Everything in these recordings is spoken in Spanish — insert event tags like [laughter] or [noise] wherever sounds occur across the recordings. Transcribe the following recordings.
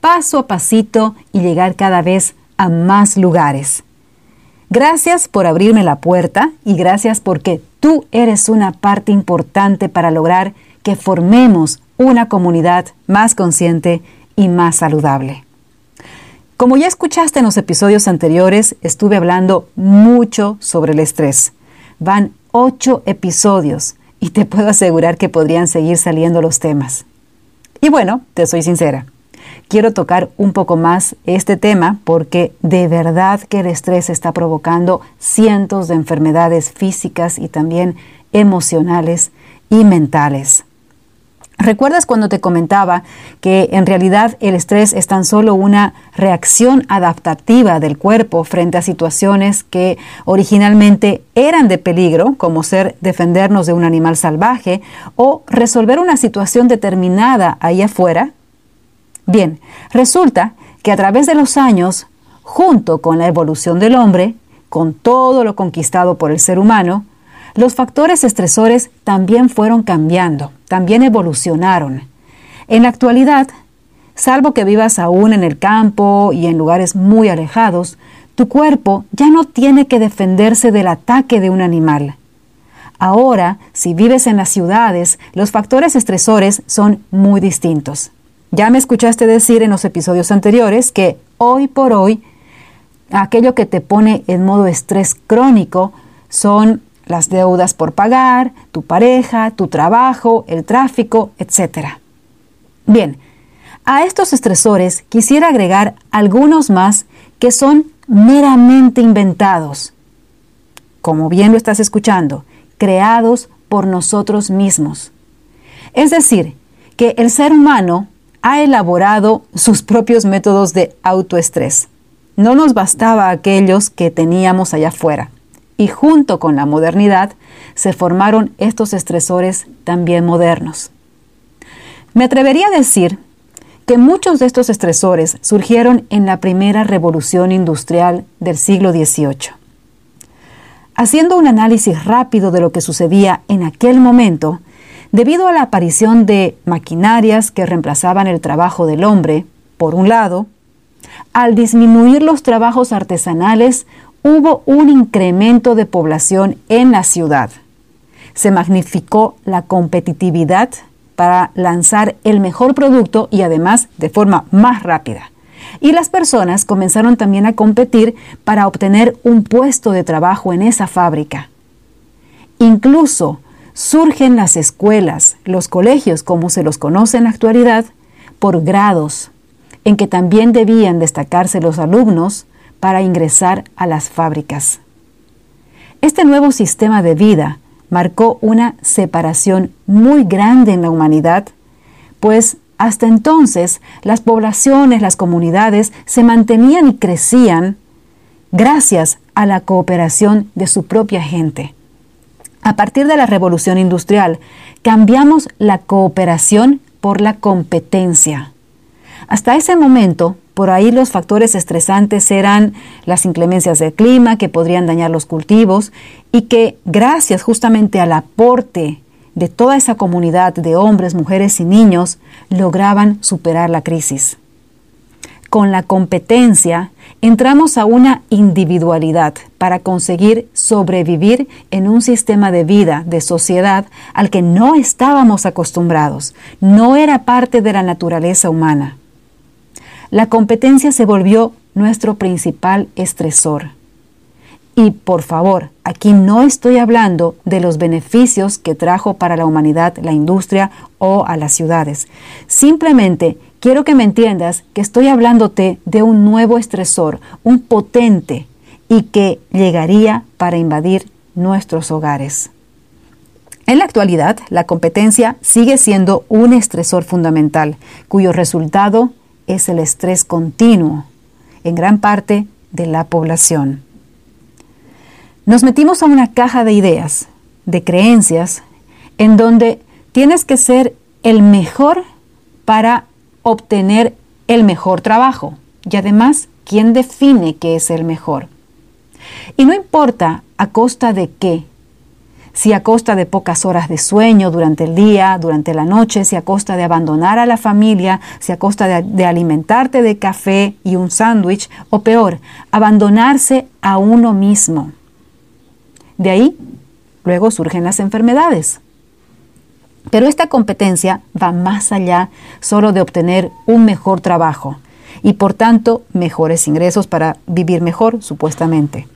paso a pasito y llegar cada vez a más lugares. Gracias por abrirme la puerta y gracias porque tú eres una parte importante para lograr que formemos una comunidad más consciente y más saludable. Como ya escuchaste en los episodios anteriores, estuve hablando mucho sobre el estrés. Van ocho episodios y te puedo asegurar que podrían seguir saliendo los temas. Y bueno, te soy sincera, quiero tocar un poco más este tema porque de verdad que el estrés está provocando cientos de enfermedades físicas y también emocionales y mentales. ¿Recuerdas cuando te comentaba que en realidad el estrés es tan solo una reacción adaptativa del cuerpo frente a situaciones que originalmente eran de peligro, como ser defendernos de un animal salvaje o resolver una situación determinada ahí afuera? Bien, resulta que a través de los años, junto con la evolución del hombre, con todo lo conquistado por el ser humano, los factores estresores también fueron cambiando, también evolucionaron. En la actualidad, salvo que vivas aún en el campo y en lugares muy alejados, tu cuerpo ya no tiene que defenderse del ataque de un animal. Ahora, si vives en las ciudades, los factores estresores son muy distintos. Ya me escuchaste decir en los episodios anteriores que hoy por hoy aquello que te pone en modo estrés crónico son las deudas por pagar, tu pareja, tu trabajo, el tráfico, etc. Bien, a estos estresores quisiera agregar algunos más que son meramente inventados, como bien lo estás escuchando, creados por nosotros mismos. Es decir, que el ser humano ha elaborado sus propios métodos de autoestrés. No nos bastaba aquellos que teníamos allá afuera. Y junto con la modernidad se formaron estos estresores también modernos. Me atrevería a decir que muchos de estos estresores surgieron en la primera revolución industrial del siglo XVIII. Haciendo un análisis rápido de lo que sucedía en aquel momento, Debido a la aparición de maquinarias que reemplazaban el trabajo del hombre, por un lado, al disminuir los trabajos artesanales, hubo un incremento de población en la ciudad. Se magnificó la competitividad para lanzar el mejor producto y además de forma más rápida. Y las personas comenzaron también a competir para obtener un puesto de trabajo en esa fábrica. Incluso surgen las escuelas, los colegios como se los conoce en la actualidad, por grados, en que también debían destacarse los alumnos para ingresar a las fábricas. Este nuevo sistema de vida marcó una separación muy grande en la humanidad, pues hasta entonces las poblaciones, las comunidades se mantenían y crecían gracias a la cooperación de su propia gente. A partir de la revolución industrial, cambiamos la cooperación por la competencia. Hasta ese momento, por ahí los factores estresantes eran las inclemencias del clima que podrían dañar los cultivos y que gracias justamente al aporte de toda esa comunidad de hombres, mujeres y niños, lograban superar la crisis. Con la competencia entramos a una individualidad para conseguir sobrevivir en un sistema de vida, de sociedad, al que no estábamos acostumbrados, no era parte de la naturaleza humana. La competencia se volvió nuestro principal estresor. Y por favor, aquí no estoy hablando de los beneficios que trajo para la humanidad la industria o a las ciudades. Simplemente quiero que me entiendas que estoy hablándote de un nuevo estresor, un potente y que llegaría para invadir nuestros hogares. En la actualidad, la competencia sigue siendo un estresor fundamental, cuyo resultado es el estrés continuo en gran parte de la población. Nos metimos a una caja de ideas, de creencias, en donde tienes que ser el mejor para obtener el mejor trabajo. Y además, ¿quién define qué es el mejor? Y no importa a costa de qué, si a costa de pocas horas de sueño durante el día, durante la noche, si a costa de abandonar a la familia, si a costa de, alimentarte de café y un sándwich, o peor, abandonarse a uno mismo. De ahí, luego surgen las enfermedades. Pero esta competencia va más allá solo de obtener un mejor trabajo y por tanto mejores ingresos para vivir mejor, supuestamente.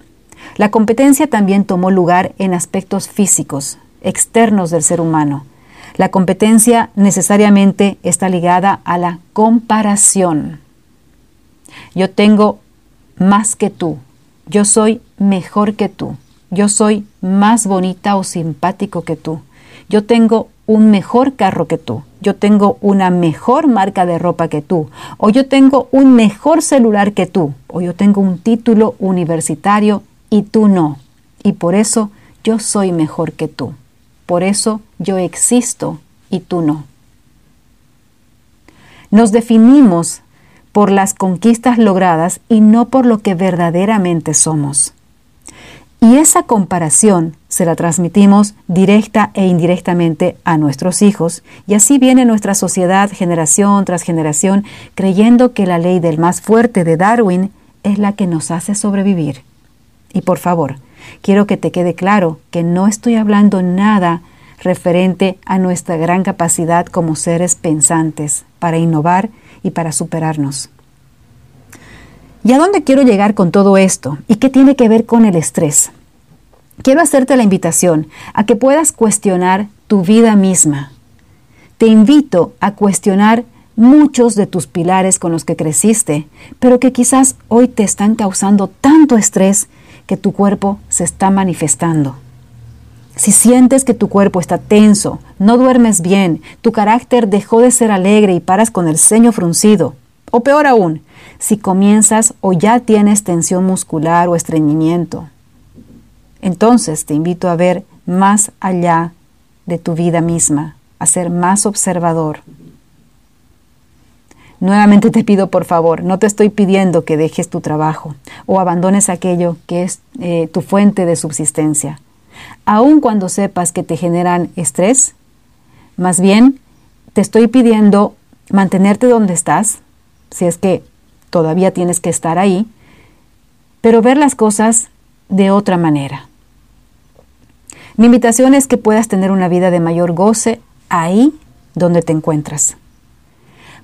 La competencia también tomó lugar en aspectos físicos, externos del ser humano. La competencia necesariamente está ligada a la comparación. Yo tengo más que tú, yo soy mejor que tú, yo soy más bonita o simpático que tú, yo tengo un mejor carro que tú, yo tengo una mejor marca de ropa que tú, o yo tengo un mejor celular que tú, o yo tengo un título universitario y tú no. Y por eso yo soy mejor que tú. Por eso yo existo y tú no. Nos definimos por las conquistas logradas y no por lo que verdaderamente somos. Y esa comparación se la transmitimos directa e indirectamente a nuestros hijos. Y así viene nuestra sociedad generación tras generación creyendo que la ley del más fuerte de Darwin es la que nos hace sobrevivir. Y por favor, quiero que te quede claro que no estoy hablando nada referente a nuestra gran capacidad como seres pensantes para innovar y para superarnos. ¿Y a dónde quiero llegar con todo esto? ¿Y qué tiene que ver con el estrés? Quiero hacerte la invitación a que puedas cuestionar tu vida misma. Te invito a cuestionar muchos de tus pilares con los que creciste, pero que quizás hoy te están causando tanto estrés que tu cuerpo se está manifestando. Si sientes que tu cuerpo está tenso, no duermes bien, tu carácter dejó de ser alegre y paras con el ceño fruncido, o peor aún, si comienzas o ya tienes tensión muscular o estreñimiento, entonces te invito a ver más allá de tu vida misma, a ser más observador. Nuevamente te pido por favor, no te estoy pidiendo que dejes tu trabajo o abandones aquello que es eh, tu fuente de subsistencia. Aun cuando sepas que te generan estrés, más bien te estoy pidiendo mantenerte donde estás, si es que todavía tienes que estar ahí, pero ver las cosas de otra manera. Mi invitación es que puedas tener una vida de mayor goce ahí donde te encuentras.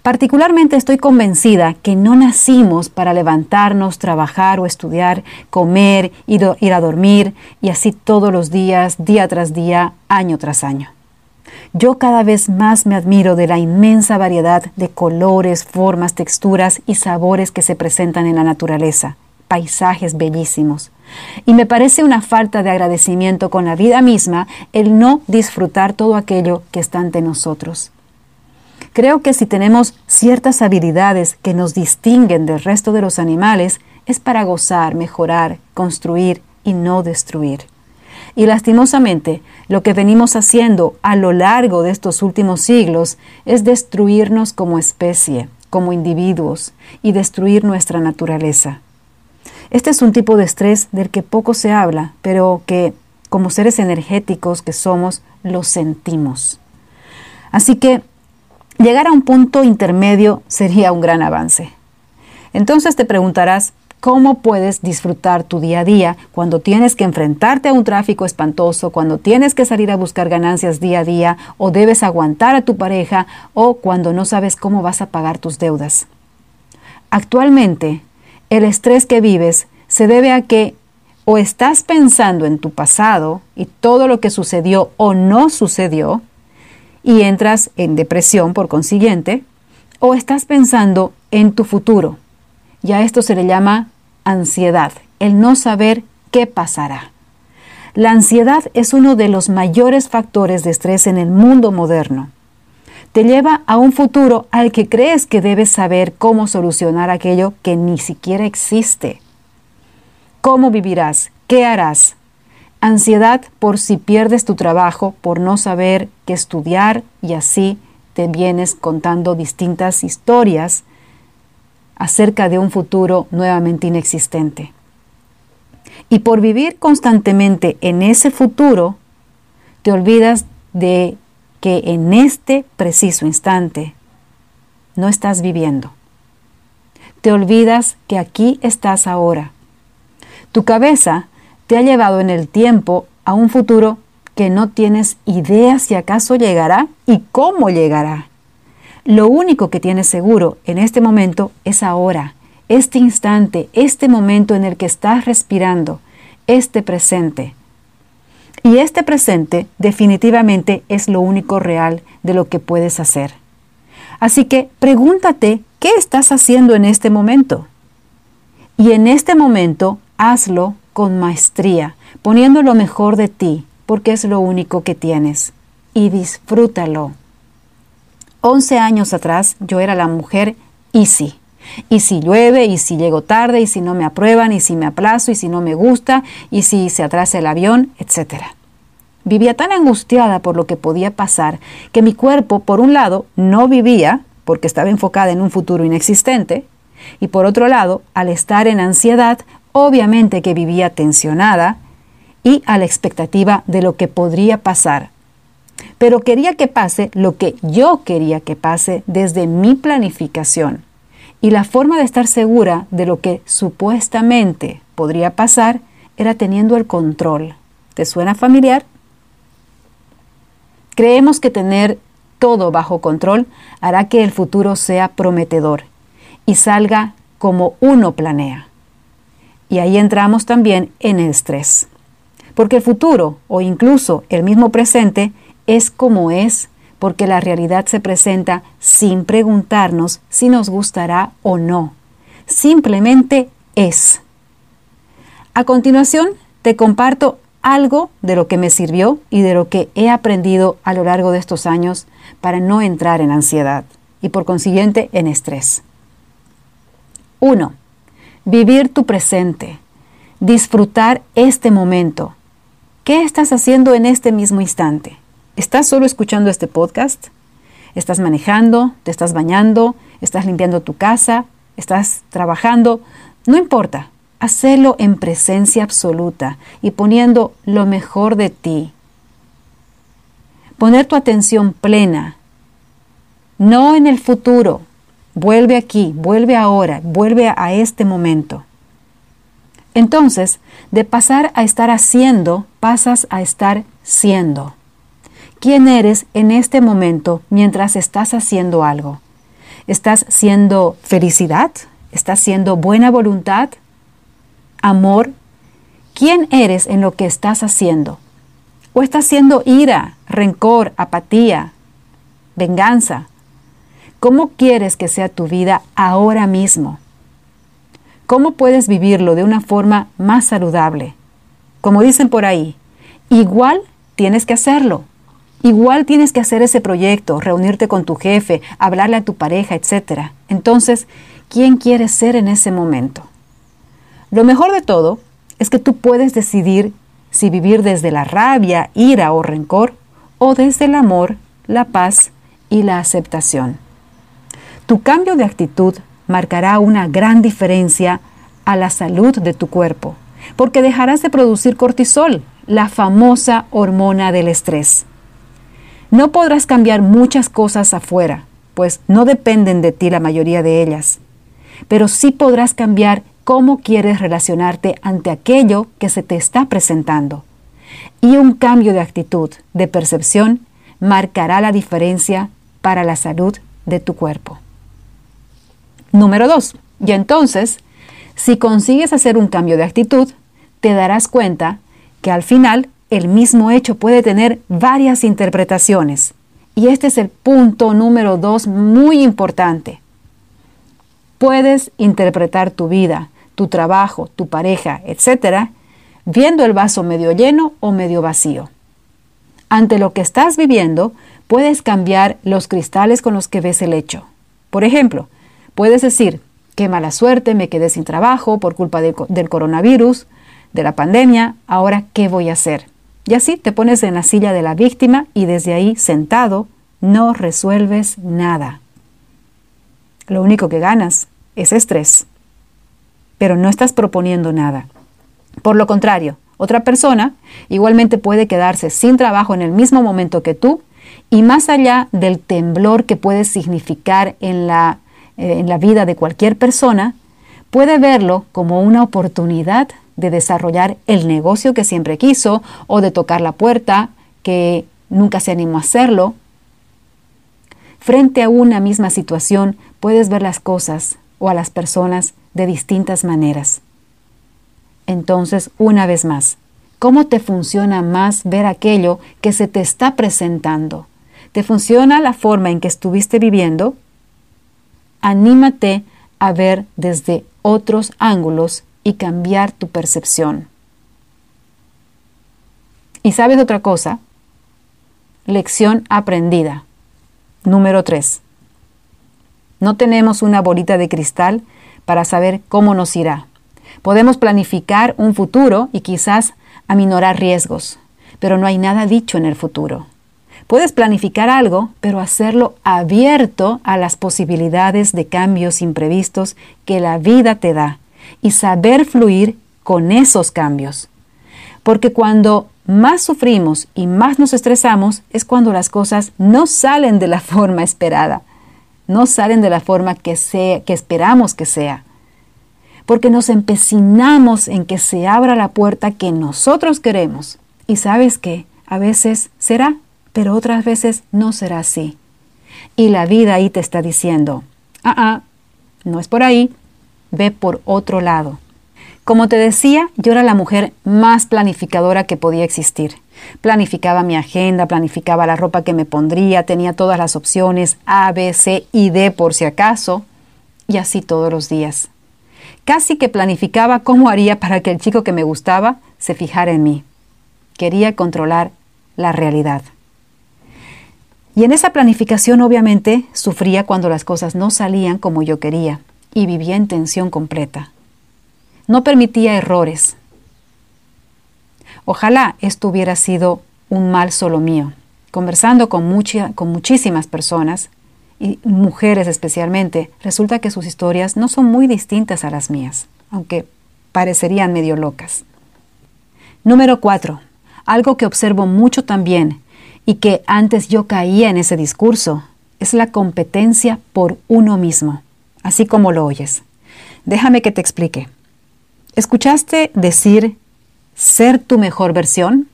Particularmente estoy convencida que no nacimos para levantarnos, trabajar o estudiar, comer, ir, a dormir y así todos los días, día tras día, año tras año. Yo cada vez más me admiro de la inmensa variedad de colores, formas, texturas y sabores que se presentan en la naturaleza, paisajes bellísimos. Y me parece una falta de agradecimiento con la vida misma el no disfrutar todo aquello que está ante nosotros. Creo que si tenemos ciertas habilidades que nos distinguen del resto de los animales, es para gozar, mejorar, construir y no destruir. Y lastimosamente, lo que venimos haciendo a lo largo de estos últimos siglos es destruirnos como especie, como individuos, y destruir nuestra naturaleza. Este es un tipo de estrés del que poco se habla, pero que, como seres energéticos que somos, lo sentimos. Así que llegar a un punto intermedio sería un gran avance. Entonces te preguntarás, ¿cómo puedes disfrutar tu día a día cuando tienes que enfrentarte a un tráfico espantoso, cuando tienes que salir a buscar ganancias día a día o debes aguantar a tu pareja o cuando no sabes cómo vas a pagar tus deudas? Actualmente, el estrés que vives se debe a que o estás pensando en tu pasado y todo lo que sucedió o no sucedió, y entras en depresión por consiguiente, o estás pensando en tu futuro. Y a esto se le llama ansiedad, el no saber qué pasará. La ansiedad es uno de los mayores factores de estrés en el mundo moderno. te lleva a un futuro al que crees que debes saber cómo solucionar aquello que ni siquiera existe. ¿Cómo vivirás? ¿Qué harás? Ansiedad por si pierdes tu trabajo, por no saber qué estudiar y así te vienes contando distintas historias acerca de un futuro nuevamente inexistente. Y por vivir constantemente en ese futuro, te olvidas de que en este preciso instante no estás viviendo. Te olvidas que aquí estás ahora. Tu cabeza te ha llevado en el tiempo a un futuro que no tienes idea si acaso llegará y cómo llegará. Lo único que tienes seguro en este momento es ahora, este instante, este momento en el que estás respirando, este presente. Y este presente definitivamente es lo único real de lo que puedes hacer. Así que pregúntate qué estás haciendo en este momento. Y en este momento hazlo con maestría, poniendo lo mejor de ti, porque es lo único que tienes. Y disfrútalo. Once años atrás yo era la mujer easy. Y si llueve, y si llego tarde, y si no me aprueban, y si me aplazo, y si no me gusta, y si se atrasa el avión, etc. Vivía tan angustiada por lo que podía pasar que mi cuerpo, por un lado, no vivía, porque estaba enfocada en un futuro inexistente, y por otro lado, al estar en ansiedad, obviamente que vivía tensionada y a la expectativa de lo que podría pasar. Pero quería que pase lo que yo quería que pase desde mi planificación y la forma de estar segura de lo que supuestamente podría pasar era teniendo el control. ¿Te suena familiar? Creemos que tener todo bajo control hará que el futuro sea prometedor y salga como uno planea. Y ahí entramos también en el estrés. Porque el futuro o incluso el mismo presente es como es porque la realidad se presenta sin preguntarnos si nos gustará o no. Simplemente es. A continuación, te comparto algo de lo que me sirvió y de lo que he aprendido a lo largo de estos años para no entrar en ansiedad y por consiguiente en estrés. 1. Vivir tu presente. Disfrutar este momento. ¿Qué estás haciendo en este mismo instante? ¿Estás solo escuchando este podcast? ¿Estás manejando? ¿Te estás bañando? ¿Estás limpiando tu casa? ¿Estás trabajando? No importa, hacerlo en presencia absoluta y poniendo lo mejor de ti. Poner tu atención plena, no en el futuro. Vuelve aquí, vuelve ahora, vuelve a este momento. Entonces, de pasar a estar haciendo, pasas a estar siendo quién eres en este momento mientras estás haciendo algo. ¿Estás siendo felicidad? ¿Estás siendo buena voluntad? ¿Amor? ¿Quién eres en lo que estás haciendo? ¿O estás siendo ira, rencor, apatía, venganza? ¿Cómo quieres que sea tu vida ahora mismo? ¿Cómo puedes vivirlo de una forma más saludable? Como dicen por ahí, igual tienes que hacerlo. Igual tienes que hacer ese proyecto, reunirte con tu jefe, hablarle a tu pareja, etc. Entonces, ¿quién quieres ser en ese momento? Lo mejor de todo es que tú puedes decidir si vivir desde la rabia, ira o rencor o desde el amor, la paz y la aceptación. Tu cambio de actitud marcará una gran diferencia a la salud de tu cuerpo, porque dejarás de producir cortisol, la famosa hormona del estrés. No podrás cambiar muchas cosas afuera, pues no dependen de ti la mayoría de ellas, pero sí podrás cambiar cómo quieres relacionarte ante aquello que se te está presentando. Y un cambio de actitud, de percepción, marcará la diferencia para la salud de tu cuerpo. Número 2. Y entonces, si consigues hacer un cambio de actitud, te darás cuenta que al final el mismo hecho puede tener varias interpretaciones. Y este es el punto número dos muy importante. Puedes interpretar tu vida, tu trabajo, tu pareja, etc., viendo el vaso medio lleno o medio vacío. Ante lo que estás viviendo, puedes cambiar los cristales con los que ves el hecho. Por ejemplo, puedes decir, qué mala suerte, me quedé sin trabajo por culpa del coronavirus, de la pandemia, ahora qué voy a hacer. Y así te pones en la silla de la víctima y desde ahí, sentado, no resuelves nada. Lo único que ganas es estrés, pero no estás proponiendo nada. Por lo contrario, otra persona igualmente puede quedarse sin trabajo en el mismo momento que tú y más allá del temblor que puede significar en la, en la vida de cualquier persona, puede verlo como una oportunidad de desarrollar el negocio que siempre quiso o de tocar la puerta que nunca se animó a hacerlo. Frente a una misma situación puedes ver las cosas o a las personas de distintas maneras. Entonces, una vez más, ¿cómo te funciona más ver aquello que se te está presentando? ¿Te funciona la forma en que estuviste viviendo? Anímate a ver desde otros ángulos y cambiar tu percepción. ¿Y sabes otra cosa? Lección aprendida. Número 3. No tenemos una bolita de cristal para saber cómo nos irá. Podemos planificar un futuro y quizás aminorar riesgos, pero no hay nada dicho en el futuro. Puedes planificar algo, pero hacerlo abierto a las posibilidades de cambios imprevistos que la vida te da y saber fluir con esos cambios. Porque cuando más sufrimos y más nos estresamos es cuando las cosas no salen de la [laughs] forma esperada, no salen de la forma que, que esperamos que sea. Porque nos empecinamos en que se abra la puerta que nosotros queremos. Y sabes que a veces será, pero otras veces no será así. Y la vida ahí te está diciendo, ah, ah, no es por ahí, ve por otro lado. Como te decía, yo era la mujer más planificadora que podía existir. Planificaba mi agenda, planificaba la ropa que me pondría, tenía todas las opciones A, B, C y D por si acaso, y así todos los días. Casi que planificaba cómo haría para que el chico que me gustaba se fijara en mí. Quería controlar la realidad. Y en esa planificación obviamente sufría cuando las cosas no salían como yo quería y vivía en tensión completa. No permitía errores. Ojalá esto hubiera sido un mal solo mío. Conversando con, con muchísimas personas, y mujeres especialmente, resulta que sus historias no son muy distintas a las mías, aunque parecerían medio locas. Número 4. Algo que observo mucho también y que antes yo caía en ese discurso es la competencia por uno mismo así como lo oyes. Déjame que te explique. ¿Escuchaste decir ser tu mejor versión?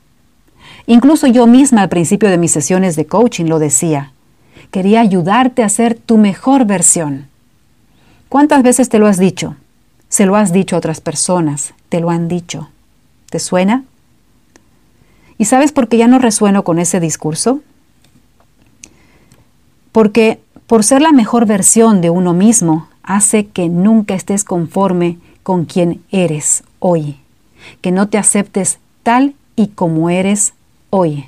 Incluso yo misma al principio de mis sesiones de coaching lo decía. Quería ayudarte a ser tu mejor versión. ¿Cuántas veces te lo has dicho? Se lo has dicho a otras personas, te lo han dicho. ¿Te suena? ¿Y sabes por qué ya no resueno con ese discurso? Porque por ser la mejor versión de uno mismo, hace que nunca estés conforme con quien eres hoy, que no te aceptes tal y como eres hoy.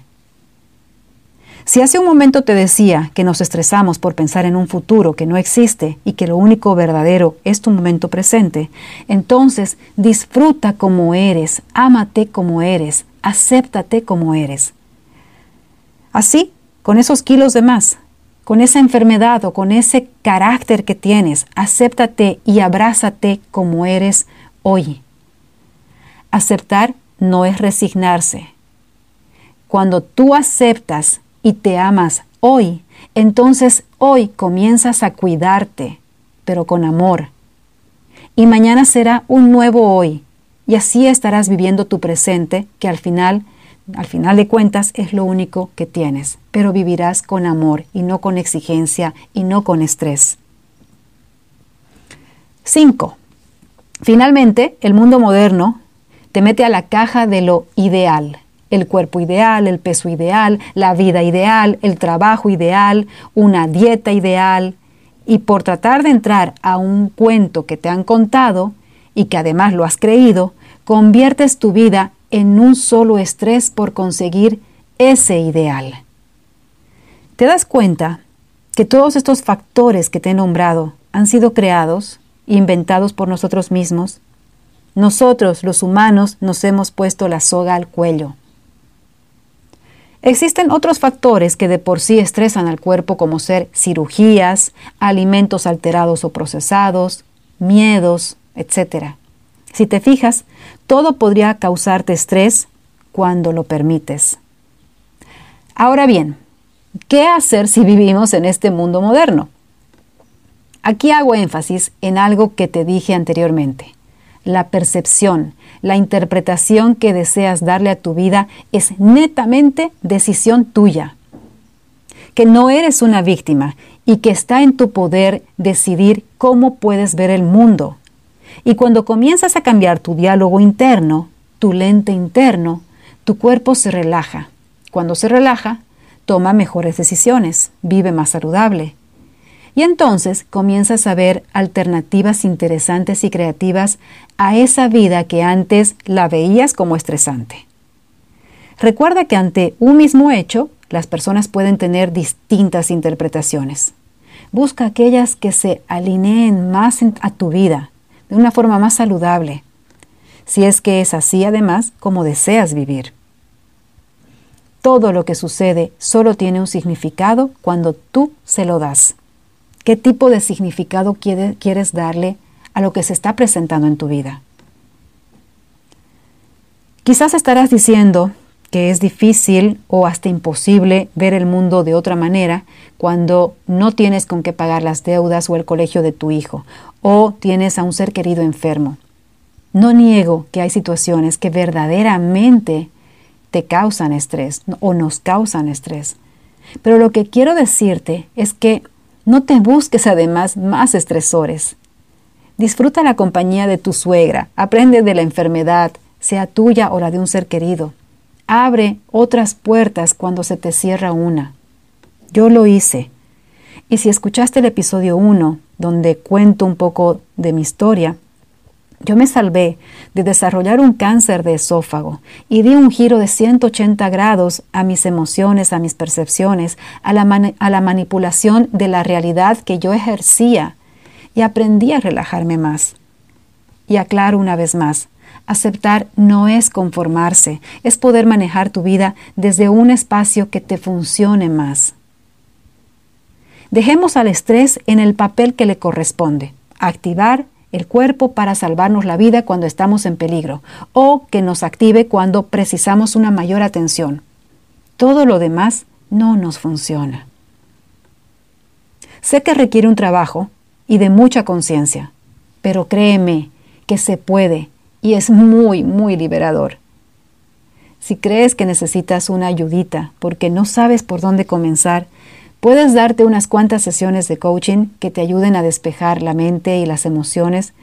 Si hace un momento te decía que nos estresamos por pensar en un futuro que no existe y que lo único verdadero es tu momento presente, entonces disfruta como eres, ámate como eres, acéptate como eres. Así, con esos kilos de más, con esa enfermedad o con ese carácter que tienes. Acéptate y abrázate como eres hoy. Aceptar no es resignarse. Cuando tú aceptas y te amas hoy, entonces hoy comienzas a cuidarte, pero con amor. Y mañana será un nuevo hoy, y así estarás viviendo tu presente que al final al final de cuentas es lo único que tienes, pero vivirás con amor y no con exigencia y no con estrés. 5. Finalmente, el mundo moderno te mete a la caja de lo ideal. El cuerpo ideal, el peso ideal, la vida ideal, el trabajo ideal, una dieta ideal. Y por tratar de entrar a un cuento que te han contado y que además lo has creído, conviertes tu vida en un solo estrés por conseguir ese ideal. ¿Te das cuenta que todos estos factores que te he nombrado han sido creados, inventados por nosotros mismos? Nosotros, los humanos, nos hemos puesto la soga al cuello. Existen otros factores que de por sí estresan al cuerpo como ser cirugías, alimentos alterados o procesados, miedos, etc. Si te fijas, todo podría causarte estrés cuando lo permites. Ahora bien, ¿qué hacer si vivimos en este mundo moderno? Aquí hago énfasis en algo que te dije anteriormente. La percepción, la interpretación que deseas darle a tu vida es netamente decisión tuya. Que no eres una víctima y que está en tu poder decidir cómo puedes ver el mundo. Y cuando comienzas a cambiar tu diálogo interno, tu lente interno, tu cuerpo se relaja. Cuando se relaja, toma mejores decisiones, vive más saludable, y entonces comienzas a ver alternativas interesantes y creativas a esa vida que antes la veías como estresante. Recuerda que ante un mismo hecho, las personas pueden tener distintas interpretaciones. Busca aquellas que se alineen más a tu vida, de una forma más saludable, si es que es así además como deseas vivir. Todo lo que sucede solo tiene un significado cuando tú se lo das. ¿Qué tipo de significado quieres darle a lo que se está presentando en tu vida? Quizás estarás diciendo que es difícil o hasta imposible ver el mundo de otra manera cuando no tienes con qué pagar las deudas o el colegio de tu hijo o tienes a un ser querido enfermo. No niego que hay situaciones que verdaderamente te causan estrés o nos causan estrés. Pero lo que quiero decirte es que no te busques además más estresores. Disfruta la compañía de tu suegra, aprende de la enfermedad, sea tuya o la de un ser querido. Abre otras puertas cuando se te cierra una. Yo lo hice. Y si escuchaste el episodio 1, donde cuento un poco de mi historia, yo me salvé de desarrollar un cáncer de esófago y di un giro de 180 grados a mis emociones, a mis percepciones, a la, a la manipulación de la realidad que yo ejercía y aprendí a relajarme más. Y aclaro una vez más, aceptar no es conformarse, es poder manejar tu vida desde un espacio que te funcione más. Dejemos al estrés en el papel que le corresponde, activar el cuerpo para salvarnos la vida cuando estamos en peligro o que nos active cuando precisamos una mayor atención. Todo lo demás no nos funciona. Sé que requiere un trabajo y de mucha conciencia, pero créeme que se puede y es muy, muy liberador. Si crees que necesitas una ayudita porque no sabes por dónde comenzar, Puedes darte unas cuantas sesiones de coaching que te ayuden a despejar la mente y las emociones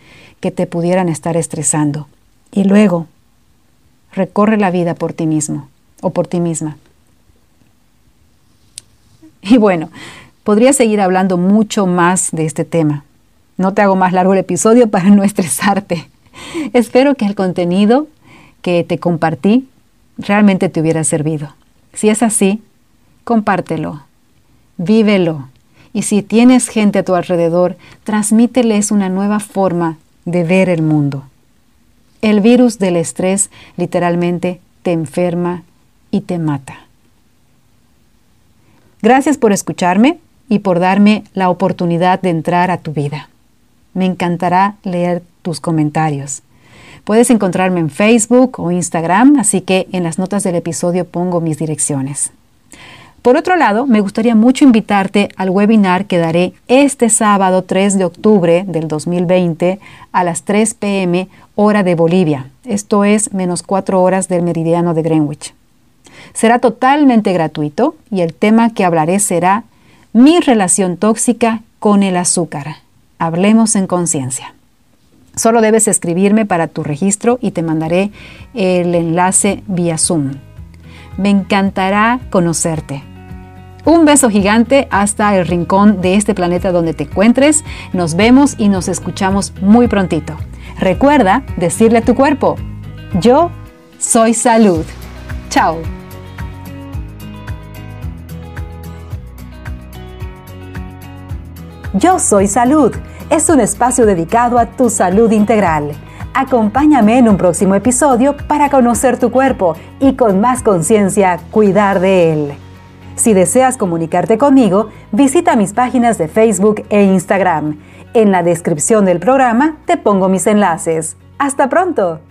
que te pudieran estar estresando. Y luego, recorre la vida por ti mismo o por ti misma. Y bueno, podría seguir hablando mucho más de este tema. No te hago más largo el episodio para no estresarte. Espero que el contenido que te compartí realmente te hubiera servido. Si es así, compártelo vívelo. Y si tienes gente a tu alrededor, transmíteles una nueva forma de ver el mundo. El virus del estrés literalmente te enferma y te mata. Gracias por escucharme y por darme la oportunidad de entrar a tu vida. Me encantará leer tus comentarios. Puedes encontrarme en Facebook o Instagram, así que en las notas del episodio pongo mis direcciones. Por otro lado, me gustaría mucho invitarte al webinar que daré este sábado 3 de octubre del 2020 a las 3 pm hora de Bolivia. Esto es menos 4 horas del meridiano de Greenwich. Será totalmente gratuito y el tema que hablaré será mi relación tóxica con el azúcar. Hablemos en conciencia. Solo debes escribirme para tu registro y te mandaré el enlace vía Zoom. Me encantará conocerte. Un beso gigante hasta el rincón de este planeta donde te encuentres. Nos vemos y nos escuchamos muy prontito. Recuerda decirle a tu cuerpo, yo soy salud. Chao. Yo Soy Salud es un espacio dedicado a tu salud integral. Acompáñame en un próximo episodio para conocer tu cuerpo y con más conciencia cuidar de él. Si deseas comunicarte conmigo, visita mis páginas de Facebook e Instagram. En la descripción del programa te pongo mis enlaces. ¡Hasta pronto!